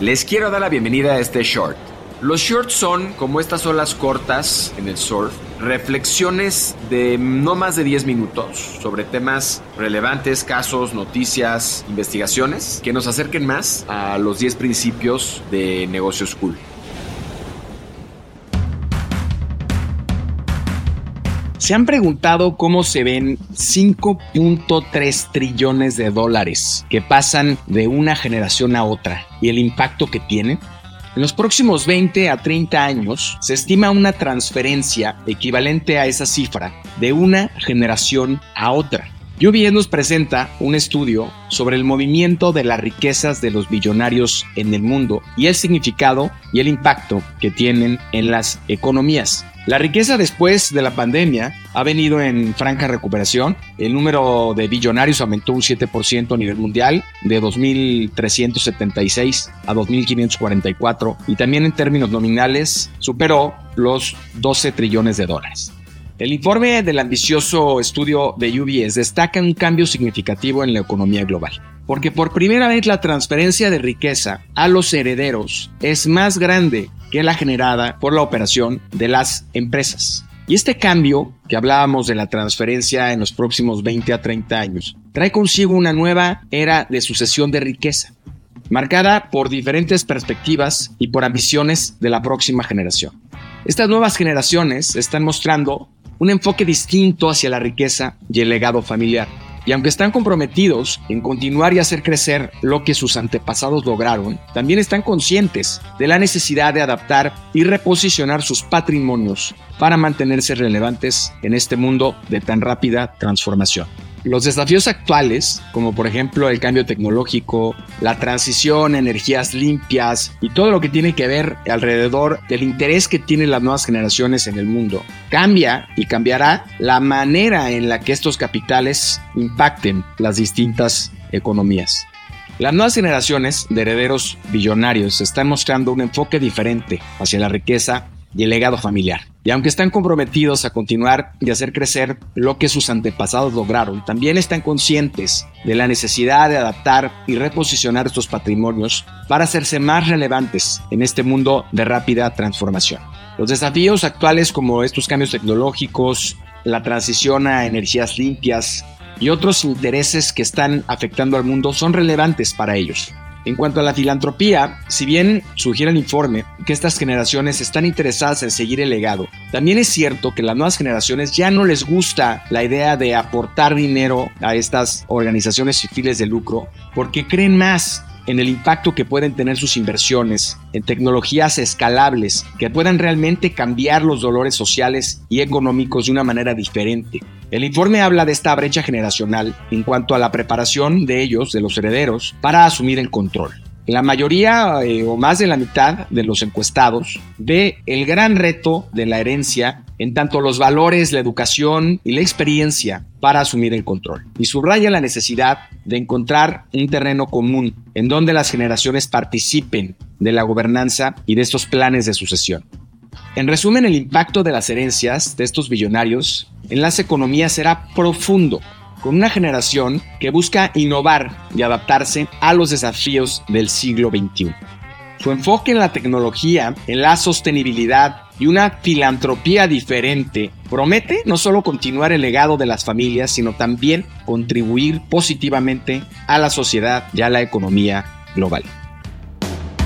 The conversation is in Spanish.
Les quiero dar la bienvenida a este short. Los shorts son como estas olas cortas en el surf, reflexiones de no más de 10 minutos sobre temas relevantes, casos, noticias, investigaciones que nos acerquen más a los 10 principios de negocios cool. ¿Se han preguntado cómo se ven 5.3 trillones de dólares que pasan de una generación a otra y el impacto que tienen? En los próximos 20 a 30 años se estima una transferencia equivalente a esa cifra de una generación a otra. UBS nos presenta un estudio sobre el movimiento de las riquezas de los billonarios en el mundo y el significado y el impacto que tienen en las economías. La riqueza después de la pandemia ha venido en franca recuperación. El número de billonarios aumentó un 7% a nivel mundial, de 2.376 a 2.544, y también en términos nominales superó los 12 trillones de dólares. El informe del ambicioso estudio de UBS destaca un cambio significativo en la economía global, porque por primera vez la transferencia de riqueza a los herederos es más grande que la generada por la operación de las empresas. Y este cambio, que hablábamos de la transferencia en los próximos 20 a 30 años, trae consigo una nueva era de sucesión de riqueza, marcada por diferentes perspectivas y por ambiciones de la próxima generación. Estas nuevas generaciones están mostrando un enfoque distinto hacia la riqueza y el legado familiar y aunque están comprometidos en continuar y hacer crecer lo que sus antepasados lograron, también están conscientes de la necesidad de adaptar y reposicionar sus patrimonios para mantenerse relevantes en este mundo de tan rápida transformación. Los desafíos actuales, como por ejemplo el cambio tecnológico, la transición energías limpias y todo lo que tiene que ver alrededor del interés que tienen las nuevas generaciones en el mundo, cambia y cambiará la manera en la que estos capitales impacten las distintas economías. Las nuevas generaciones de herederos billonarios están mostrando un enfoque diferente hacia la riqueza y el legado familiar. Y aunque están comprometidos a continuar y hacer crecer lo que sus antepasados lograron, también están conscientes de la necesidad de adaptar y reposicionar estos patrimonios para hacerse más relevantes en este mundo de rápida transformación. Los desafíos actuales como estos cambios tecnológicos, la transición a energías limpias y otros intereses que están afectando al mundo son relevantes para ellos. En cuanto a la filantropía, si bien sugiere el informe que estas generaciones están interesadas en seguir el legado, también es cierto que las nuevas generaciones ya no les gusta la idea de aportar dinero a estas organizaciones civiles de lucro porque creen más en el impacto que pueden tener sus inversiones en tecnologías escalables que puedan realmente cambiar los dolores sociales y económicos de una manera diferente. El informe habla de esta brecha generacional en cuanto a la preparación de ellos, de los herederos, para asumir el control. La mayoría eh, o más de la mitad de los encuestados ve el gran reto de la herencia en tanto los valores, la educación y la experiencia para asumir el control. Y subraya la necesidad de encontrar un terreno común en donde las generaciones participen de la gobernanza y de estos planes de sucesión. En resumen, el impacto de las herencias de estos billonarios en las economías será profundo con una generación que busca innovar y adaptarse a los desafíos del siglo XXI. Su enfoque en la tecnología, en la sostenibilidad y una filantropía diferente promete no solo continuar el legado de las familias, sino también contribuir positivamente a la sociedad y a la economía global.